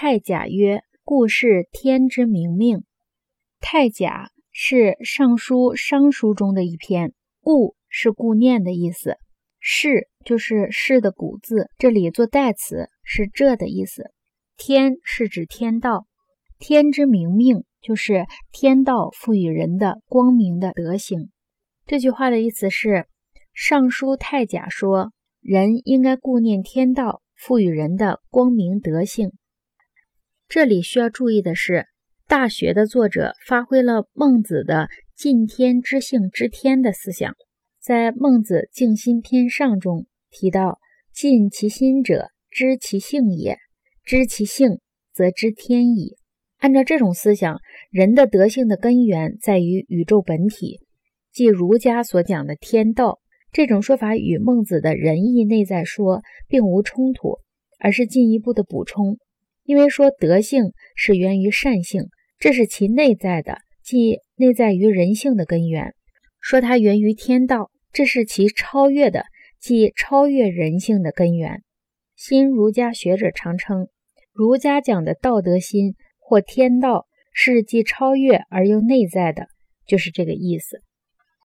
太甲曰：“故是天之明命。”太甲是《尚书》商书中的一篇，故是顾念的意思。是就是是的古字，这里做代词是这的意思。天是指天道，天之明命就是天道赋予人的光明的德行。这句话的意思是，《尚书》太甲说，人应该顾念天道赋予人的光明德性。这里需要注意的是，《大学》的作者发挥了孟子的“尽天知性知天”的思想。在《孟子静心篇上》中提到：“尽其心者，知其性也；知其性，则知天矣。”按照这种思想，人的德性的根源在于宇宙本体，即儒家所讲的天道。这种说法与孟子的仁义内在说并无冲突，而是进一步的补充。因为说德性是源于善性，这是其内在的，即内在于人性的根源；说它源于天道。这是其超越的，即超越人性的根源。新儒家学者常称，儒家讲的道德心或天道是既超越而又内在的，就是这个意思。